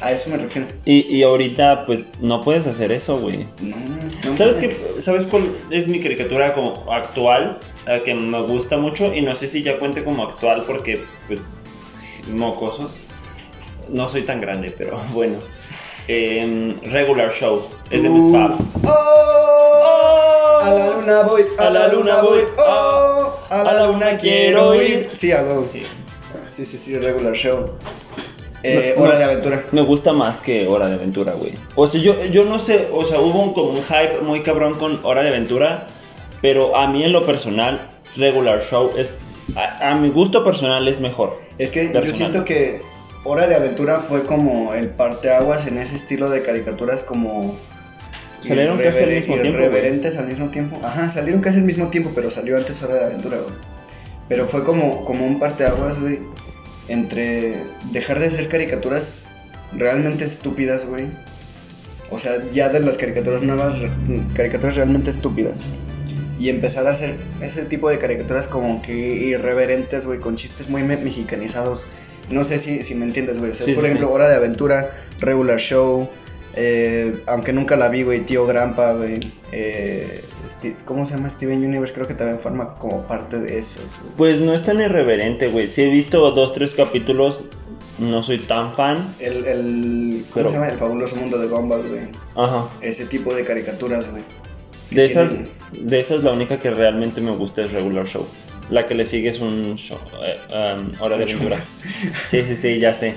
A eso me refiero. Y, y ahorita, pues, no puedes hacer eso, güey. No, no ¿Sabes qué? ¿Sabes cuál es mi caricatura como actual? La que me gusta mucho y no sé si ya cuente como actual porque, pues, mocosos. No soy tan grande, pero bueno. Em, regular Show. Es de mis Uh, faves. ¡Oh! A la luna voy, A la luna voy, ¡Oh! A la luna quiero ir. Sí, a huevo. Sí. Sí, sí, sí, regular show. Eh, hora de aventura. Me gusta más que Hora de Aventura, güey. O sea, yo, yo no sé, o sea, hubo un, como un hype muy cabrón con Hora de Aventura, pero a mí en lo personal, Regular Show es, a, a mi gusto personal es mejor. Es que yo siento que Hora de Aventura fue como el parteaguas en ese estilo de caricaturas como... Salieron casi al mismo tiempo, güey. Irreverentes al mismo tiempo. Ajá, salieron casi al mismo tiempo, pero salió antes Hora de Aventura, güey. Pero fue como, como un parteaguas, güey, entre dejar de ser caricaturas realmente estúpidas, güey. O sea, ya de las caricaturas nuevas, caricaturas realmente estúpidas. Y empezar a hacer ese tipo de caricaturas como que irreverentes, güey, con chistes muy me- mexicanizados. No sé si, si me entiendes, güey. O sea, Sí, por sí, ejemplo, sí. Hora de Aventura, Regular Show, eh, aunque nunca la vi, güey, Tío Grampa, güey. eh, Sti- ¿Cómo se llama? Steven Universe, creo que también forma como parte de güey. Pues no es tan irreverente, güey. Si he visto dos, tres capítulos, no soy tan fan. El, el, ¿Cómo Pero- se llama? El fabuloso mundo de Gumball, güey. Ajá. Ese tipo de caricaturas, güey. De esas, de esas la única que realmente me gusta es Regular Show. La que le sigue es un show, eh, um, Hora de Aventura. Sí, sí, sí, ya sé.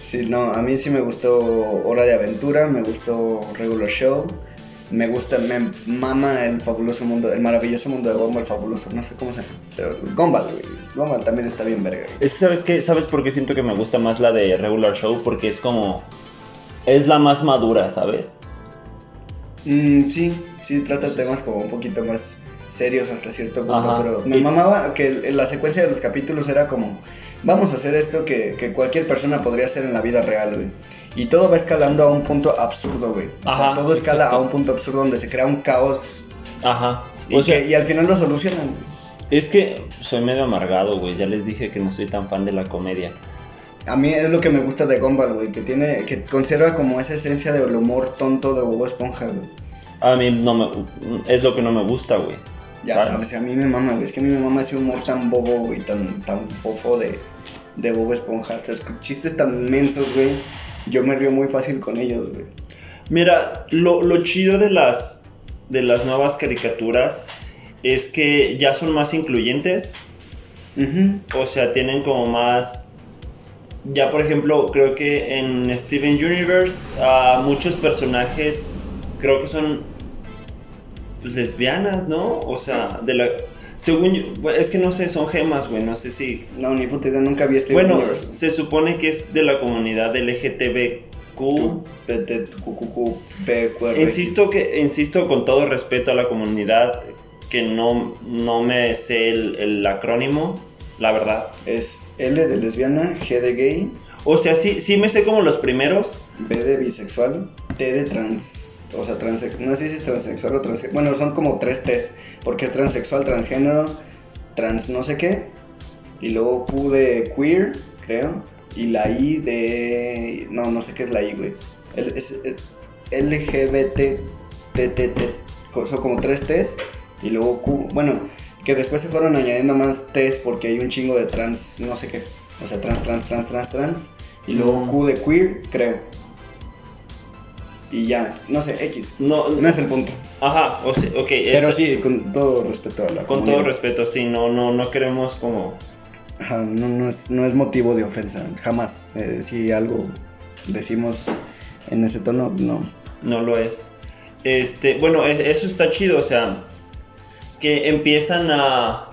Sí, no, a mí sí me gustó Hora de Aventura, me gustó Regular Show, me gusta, me mama el fabuloso mundo, el maravilloso mundo de Gumball, fabuloso, no sé cómo se llama, Gumball, güey, Gumball también está bien verga. güey. Es que, ¿sabes qué? ¿Sabes por qué siento que me gusta más la de Regular Show? Porque es como... Es la más madura, ¿sabes? Mm, sí, sí, trata temas como un poquito más serios hasta cierto punto, Ajá. pero me mamaba que la secuencia de los capítulos era como, vamos a hacer esto que, que cualquier persona podría hacer en la vida real, güey. Y todo va escalando a un punto absurdo, güey. O sea, todo escala exacto. a un punto absurdo donde se crea un caos Ajá. y, sea, que- y al final lo solucionan. güey. es que soy medio amargado, güey. Ya les dije que no soy tan fan de la comedia. A mí es lo que me gusta de Gumball, güey, que tiene, que conserva como esa esencia del humor tonto de Bobo Esponja, güey. A mí no me... Es lo que no me gusta, güey. Ya, ¿Sabes? a, ver, a mí me mama, güey, es que a mí me mama ese humor tan bobo, güey, tan, tan fofo de, de Bobo Esponja. O sea, Chistes tan mensos, güey, yo me río muy fácil con ellos, güey. Mira, lo, lo chido de las, de las nuevas caricaturas es que ya son más incluyentes. O sea, tienen como más... Ya, por ejemplo, creo que en Steven Universe a muchos personajes creo que son pues, lesbianas, ¿no? O sea, de la... Según yo, es que no sé, son gemas, güey, no sé si... No, ni puta idea, nunca vi este Bueno, se supone que es de la comunidad LGTBQ. Insisto que insisto con todo respeto a la comunidad que no, no me sé el, el acrónimo, la verdad. Es L de lesbiana, G de gay, O sea, sí, sí me sé como los primeros. B de bisexual, T de trans, o sea, transex, no sé si es transexual o transgénero, bueno, son como tres T's, porque es transexual, transgénero, trans no sé qué, y luego Q de queer, creo, y la I de, no, no sé qué es la I, güey, es, es LGBT, T, T, T, son como tres T's, y luego Q, bueno, que después se fueron añadiendo más T's porque hay un chingo de trans, no sé qué, o sea, trans, trans, trans, trans, trans, y luego. Q de queer, creo. Y ya, no sé, X. No, No es el punto. Ajá, o sea, ok. Pero sí, con todo respeto a la Con comunidad. todo respeto, sí, no, no, no queremos como... Ajá, no, no, es, no es motivo de ofensa, jamás. Eh, si algo decimos en ese tono, no. No lo es. Este, bueno, es- eso está chido, o sea, que empiezan a...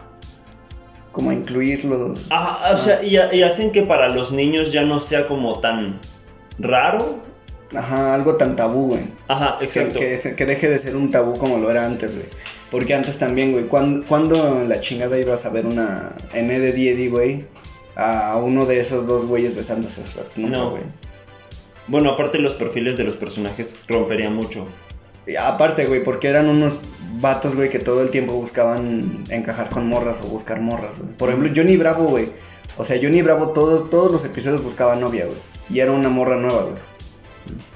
Como a incluirlo. Ajá, o sea, y, y hacen que para los niños ya no sea como tan raro. Ajá, algo tan tabú, güey. Ajá, exacto. que, que deje de ser un tabú como lo era antes, güey. Porque antes también, güey, ¿cuándo, cuándo en la chingada ibas a ver una N de D&D, güey? A uno de esos dos güeyes besándose. O sea, nunca, No. güey. Bueno, aparte los perfiles de los personajes romperían mucho. Y aparte, güey, porque eran unos vatos, güey, que todo el tiempo buscaban encajar con morras o buscar morras, güey. Por ejemplo, Johnny Bravo, güey. O sea, Johnny Bravo todo, todos los episodios buscaba novia, güey. Y era una morra nueva, güey.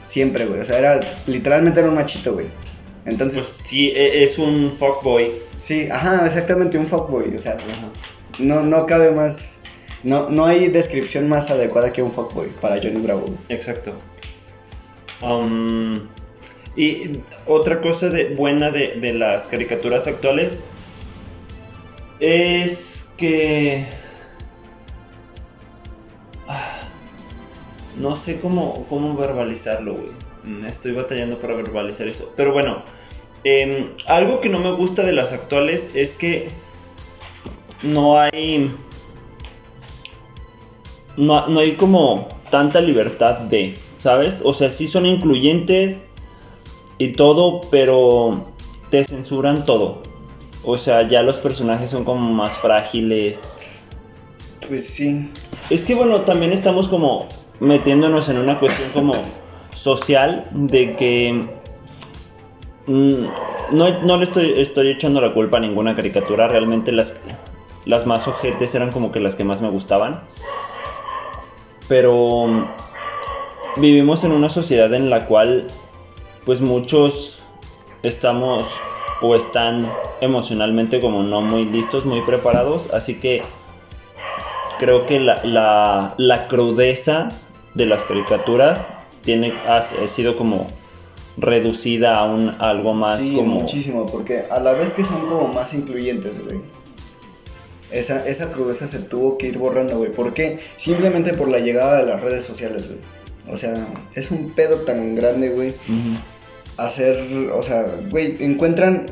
Siempre, güey. O sea, era literalmente era un machito, güey. Entonces, Pues sí, e- es un fuckboy. sí, ajá, exactamente un fuckboy. O sea, Ajá. no, no cabe más. No, no hay descripción más adecuada que un fuckboy para Johnny Bravo. Exacto. Um, y otra cosa de, buena de, de las caricaturas actuales es que... No sé cómo, cómo verbalizarlo, güey. Mm, Estoy batallando para verbalizar eso. Pero bueno, em, algo que no me gusta de las actuales es que no hay... No, no hay como tanta libertad de, ¿sabes? O sea, sí son incluyentes y todo, pero te censuran todo. O sea, ya los personajes son como más frágiles. Pues sí. Es que bueno, también estamos como metiéndonos en una cuestión como social de que mm, no, no le estoy, estoy echando la culpa a ninguna caricatura, realmente las, las más ojetes eran como que las que más me gustaban. Pero vivimos en una sociedad en la cual pues muchos estamos o están emocionalmente como no muy listos, muy preparados, así que creo que la, la, la crudeza de las caricaturas tiene, ha, ha sido como reducida a un algo más sí, como... muchísimo, porque a la vez que son como más incluyentes, güey. Esa, esa crudeza se tuvo que ir borrando, güey. ¿Por qué? Simplemente por la llegada de las redes sociales, güey. O sea, es un pedo tan grande, güey. Hacer, o sea, güey, encuentran...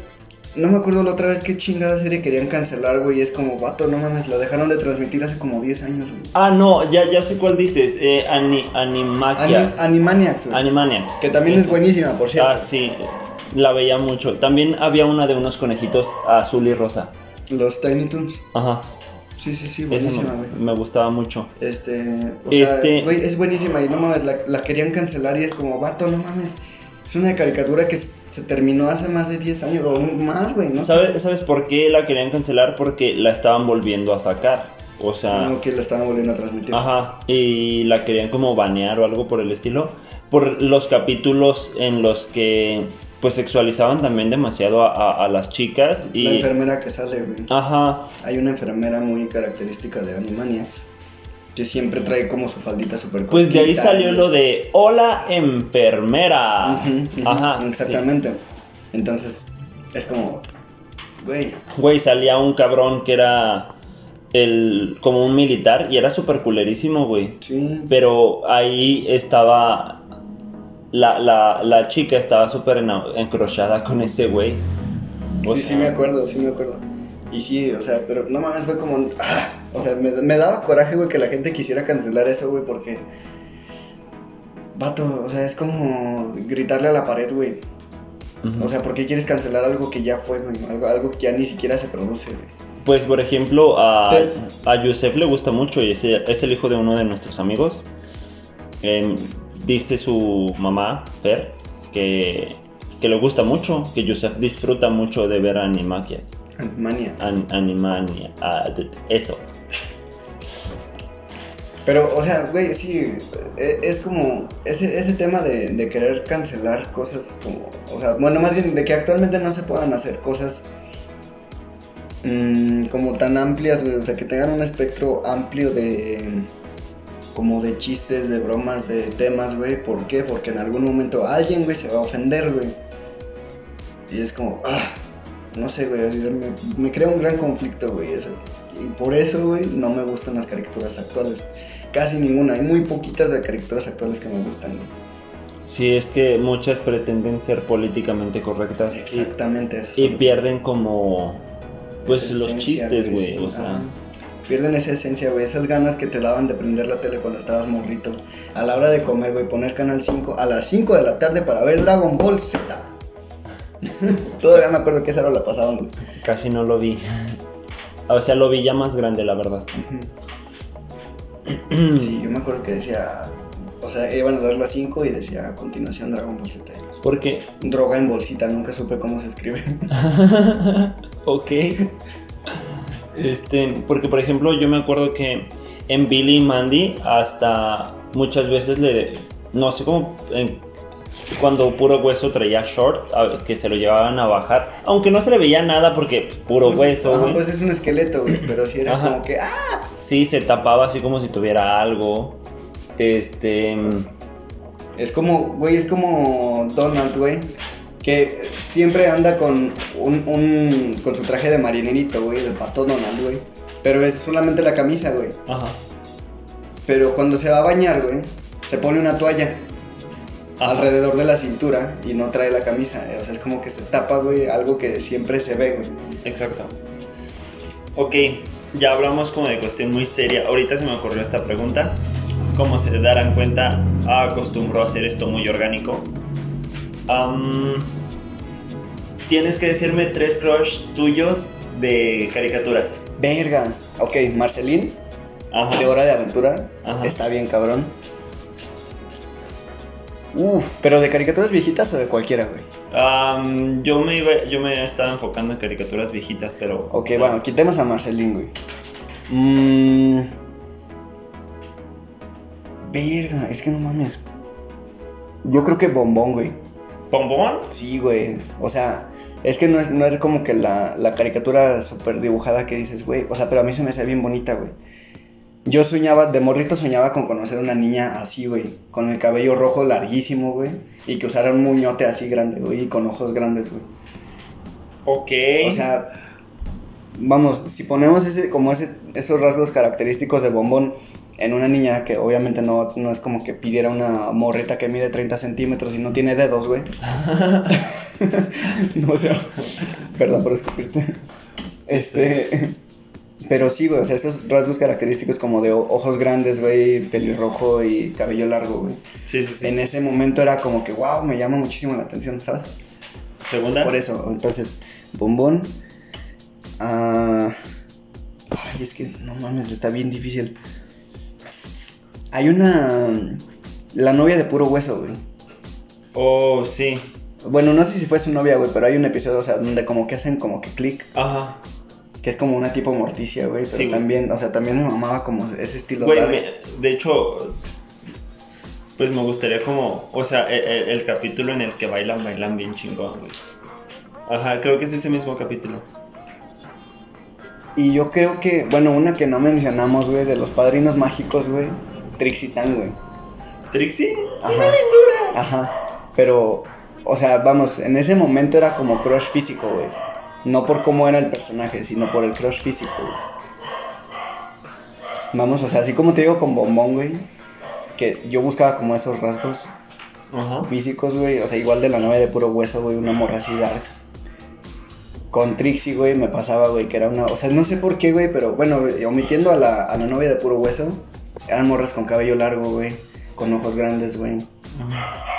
No me acuerdo la otra vez qué chingada serie querían cancelar, güey. y Es como, vato, no mames, la dejaron de transmitir hace como 10 años, güey. Ah, no, ya, ya sé cuál dices. Eh, Ani- Animaquia. Anim- Animaniacs, güey. Animaniacs. Que también es buenísima, por cierto. Ah, sí. La veía mucho. También había una de unos conejitos azul y rosa. Los Tiny Toons. Ajá. Sí, sí, sí, buenísima, me, güey. me gustaba mucho. Este, o Este- sea, güey, es buenísima y no mames, la, la querían cancelar y es como, vato, no mames. Es una caricatura que se terminó hace más de 10 años o más, güey, ¿no? ¿Sabe- ¿Sabes por qué la querían cancelar? Porque la estaban volviendo a sacar. O sea, No, que la estaban volviendo a transmitir. ajá. Y la querían como banear o algo por el estilo. Por los capítulos en los que pues sexualizaban también demasiado a, a- a las chicas. La Y. enfermera que sale, güey. Ajá. Hay una enfermera muy característica de Animaniacs que siempre trae como su faldita súper Pues de ahí salió lo de Hola enfermera. Ujú, Ajá. sí. Exactamente. Entonces, es como, güey, Güey, salía un cabrón que era el como un militar y era súper culerísimo, güey. sí. Pero ahí estaba la, la, la chica estaba súper encrochada con ese güey. O sí, sí me acuerdo, sí me acuerdo. Y sí, o sea, pero no mames, fue como... ah, o sea, me, me daba coraje, güey, que la gente quisiera cancelar eso, güey, porque... Vato, o sea, es como gritarle a la pared, güey. O sea, ¿por qué quieres cancelar algo que ya fue, güey? Algo, algo que ya ni siquiera se produce, güey. Pues por ejemplo, a, a Yusef le gusta mucho y es, es el hijo de uno de nuestros amigos. Em, dice su mamá, Fer, que, que le gusta mucho, que Yusef disfruta mucho de ver Animaquias. Animaniacs. An- Animania, ah, eso. Pero, o sea, güey, sí, e- es como ese, ese tema de, de querer cancelar cosas como, o sea, bueno, más bien de que actualmente no se puedan hacer cosas mm, como tan amplias, güey, o sea, que tengan un espectro amplio de, como de chistes, de bromas, de temas, güey, ¿por qué? Porque en algún momento alguien, güey, se va a ofender, güey. Y es como, ah, no sé, güey, me, me crea un gran conflicto, güey, eso. Y por eso, güey, no me gustan las caricaturas actuales. Casi ninguna. Hay muy poquitas de caricaturas actuales que me gustan, güey. Sí, es que muchas pretenden ser políticamente correctas Exactamente eso. y pierden como pues Esa los esencia, chistes, güey, o sea. Pierden esa esencia, güey, esas ganas que te daban de prender la tele cuando estabas morrito. A la hora de comer, güey, poner Canal 5 a las 5 de la tarde para ver Dragon Ball Z. Todavía me acuerdo que esa hora la pasaban, güey. casi no lo vi. O sea, lo vi ya más grande, la verdad. Sí, yo me acuerdo que decía, o sea, iban a dar las 5 y decía a continuación Dragon Ball Z. Porque Droga en bolsita, nunca supe cómo se escribe. ok. Este, porque por ejemplo, yo me acuerdo que en Billy y Mandy hasta muchas veces le no sé cómo en- cuando puro hueso traía short que se lo llevaban a bajar, aunque no se le veía nada porque puro Pues, hueso, ajá, pues es un esqueleto, güey, pero sí era Ajá. como que, ah, Sí, se tapaba así como si tuviera algo. Este, Es como, güey, es como Donald, güey. Que siempre anda con un, un- con su traje de marinerito, güey, del pato Donald, güey. Pero es solamente la camisa, güey. ajá. Pero cuando se va a bañar, güey, se pone una toalla. Alrededor de la cintura y no trae la camisa. O sea, es como que se tapa, güey, algo que siempre se ve, güey. Exacto. Ok, ya hablamos como de cuestión muy seria. Ahorita se me ocurrió esta pregunta. Como se darán cuenta, acostumbro a hacer esto muy orgánico. Am, tienes que decirme tres crush tuyos de caricaturas. Verga. Ok, Marcelín, Ajá. de Hora de Aventura. Ajá. Está bien, cabrón. Uf, pero de caricaturas viejitas o de cualquiera, güey. Am, yo, me iba- yo me estaba enfocando en caricaturas viejitas, pero... Ok, bueno, quitemos a Marcelín, güey. Mmm. Verga, es que no mames. Yo creo que Bombón, güey. ¿Bombón? Sí, güey. O sea, es que no es, no es como que la, la caricatura súper dibujada que dices, güey. O sea, pero a mí se me hace bien bonita, güey. Yo soñaba, de morrito soñaba con conocer una niña así, güey. Con el cabello rojo larguísimo, güey. Y que usara un muñote así grande, güey. Y con ojos grandes, güey. Ok. O sea, vamos, si ponemos ese, como ese, esos rasgos característicos de bombón en una niña que obviamente no, no es como que pidiera una morrita que mide 30 centímetros y no tiene dedos, güey. no, o sea, perdón por escupirte. Este, pero sí, güey, o sea, estos rasgos característicos como de ojos grandes, güey, pelirrojo y cabello largo, güey. Sí, sí, sí. En ese momento era como que, wow, me llama muchísimo la atención, ¿sabes? Segunda. Por eso, entonces, bombón. ah, ay, es que no mames, está bien difícil. Hay una. La novia de puro hueso, güey. Oh, sí. Bueno, no sé si fue su novia, güey, pero hay un episodio, o sea, donde como que hacen como que clic, Ajá. Que es como una tipo morticia, güey, pero Sí, también, o sea, también me mamaba como ese estilo Güey, me- de hecho, pues me gustaría como, o sea, e- e- el, capítulo en el que bailan, bailan bien chingón, güey. Ajá, creo que es ese mismo capítulo. Y yo creo que, bueno, una que no mencionamos, güey, de los padrinos mágicos, güey, Trixie-Tan, güey. Trixie, Ajá. una aventura. Ajá. Pero, o sea, vamos, en ese momento era como crush físico, güey. No por cómo era el personaje, sino por el crush físico, güey. Vamos, o sea, así como te digo con Bombón, güey. Que yo buscaba como esos rasgos Ajá. físicos, güey. O sea, igual de la novia de puro hueso, güey. Una morra así darks. Con Trixie, güey, me pasaba, güey, que era una... O sea, no sé por qué, güey, pero bueno, omitiendo a la, a la novia de puro hueso. Eran morras con cabello largo, güey. Con ojos grandes, güey.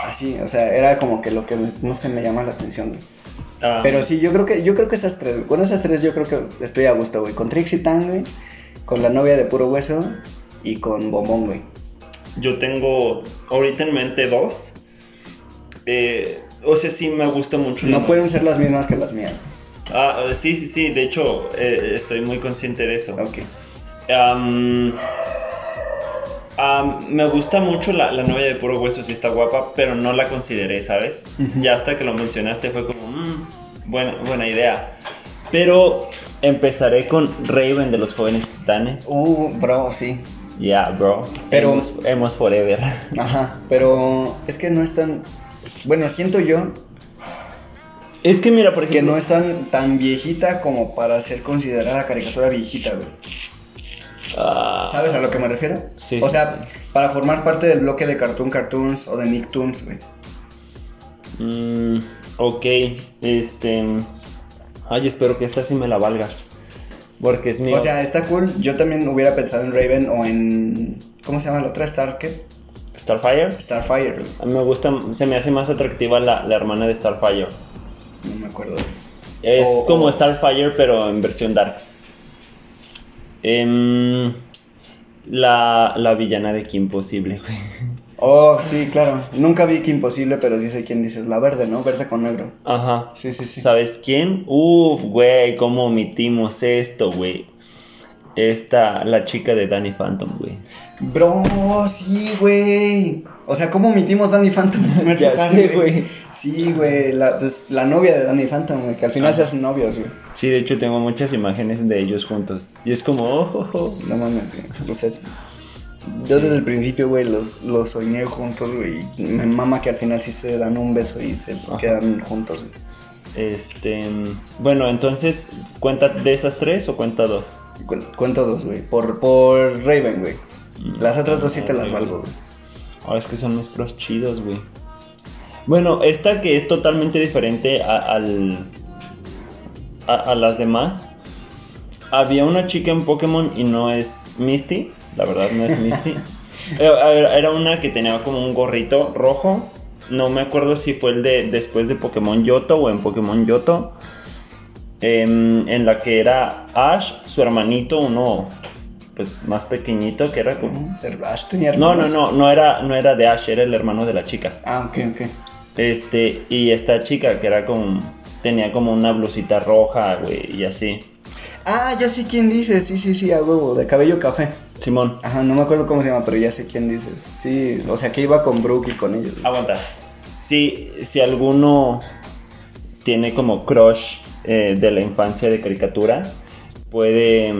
Así, o sea, era como que lo que me- no se me llama la atención, güey. Ah, Pero sí, yo creo que yo creo que esas tres, con esas tres yo creo que estoy a gusto, güey. Con Trixie Tan, güey, con la novia de puro hueso y con Bombón, güey. Yo tengo ahorita en mente dos. Eh, o sea, sí me gusta mucho. No pueden ser las mismas que las mías. Ah, sí, sí, sí. De hecho, eh, estoy muy consciente de eso. Ok. Me gusta mucho la, la novia de puro hueso, sí está guapa, pero no la consideré, ¿sabes? Ya hasta que lo mencionaste fue como, "Mm, buena, buena idea. Pero empezaré con Raven de los jóvenes titanes. Uh, bro, sí. Yeah, bro. Pero- Hemos, hemos forever. Ajá, pero es que no es tan... Bueno, siento yo Es que mira, por que no es tan, tan viejita como para ser considerada caricatura viejita, güey. ah, ¿Sabes a lo que me refiero? Sí, O sí, sea, para formar parte del bloque de Cartoon Cartoons o de Nicktoons, güey. mm, ok, este. Ay, espero que esta sí me la valgas. Porque es mi. O sea, está cool. Yo también hubiera pensado en Raven o en. ¿Cómo se llama la otra? Star, ¿qué? Starfire. Starfire. A mí me gusta, se me hace más atractiva la, la hermana de Starfire. No me acuerdo. Es O- como o- Starfire, pero en versión Darks. Em, la, la villana de Kim Possible, güey. Oh, sí, claro. Nunca vi que imposible, pero sí sé quién dices. La verde, ¿no? Verde con negro. Ajá. Sí, sí, sí. ¿Sabes quién? Uf, güey, ¿cómo omitimos esto, güey? Esta, la chica de Danny Phantom, güey. Bro, sí, güey. O sea, ¿cómo omitimos Danny Phantom? Ya sé, güey. Sí, güey. La, pues, la novia de Danny Phantom, güey. Que al final Ajá. se hacen novios, güey. Sí, de hecho tengo muchas imágenes de ellos juntos. Y es como, oh, oh, oh. No mames, güey. Yo desde el principio, güey, los, los soñé juntos, güey. y Me mama que al final sí se dan un beso y se Ajá. quedan juntos, güey. Este, bueno, entonces, ¿cuenta de esas tres o cuenta dos? Cu- Cuento dos, güey. Por, por Raven, güey. Mm. Las otras dos sí te las valgo, güey. Ah, es que son mis cross chidos, güey. Bueno, esta que es totalmente diferente a, al, a, a las demás. Había una chica en Pokémon y no es Misty. La verdad, no es Misty. Eh, Era una que tenía como un gorrito rojo. No me acuerdo si fue el de después de Pokémon Yoto o en Pokémon Yoto. Em, en la que era Ash, su hermanito, uno pues más pequeñito, que era como... Ash tenía No, no, no, no era, no era de Ash, era el hermano de la chica. Ah, ok, ok. Este, y esta chica que era como, tenía como una blusita roja, güey, y así. Ah, ya sé quién dices. Sí, sí, sí, a huevo. De cabello café. Simón, Ajá, no me acuerdo cómo se llama, pero ya sé quién dices. Sí, o sea que iba con Brooke y con ellos. aguanta. Si, si alguno tiene como crush eh, de la infancia de caricatura, puede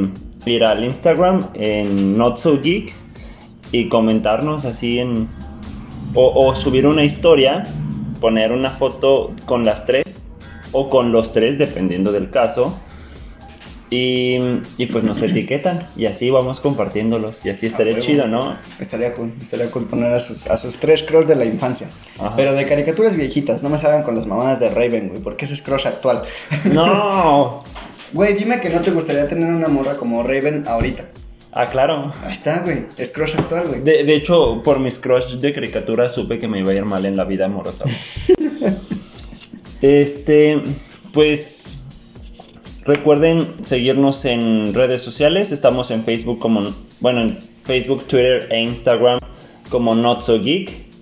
ir al Instagram en Not So Geek y comentarnos así en... O, o subir una historia, poner una foto con las tres o con los tres, dependiendo del caso. Y, y pues nos etiquetan y así vamos compartiéndolos y así estaría huevo. chido, ¿no? Estaría cool, estaría cool poner a sus, a sus tres crush de la infancia. Ajá. Pero de caricaturas viejitas, no me salgan con las mamadas de Raven, güey, porque ese es crush actual. No. Güey, dime que no te gustaría tener una morra como Raven ahorita. Ah, claro. Ahí está, güey, es crush actual, güey. De, de hecho, por mis crush de caricatura supe que me iba a ir mal en la vida amorosa. este, pues recuerden seguirnos en redes sociales. Estamos en Facebook como, bueno, en Facebook, Twitter e Instagram como Not So Geek.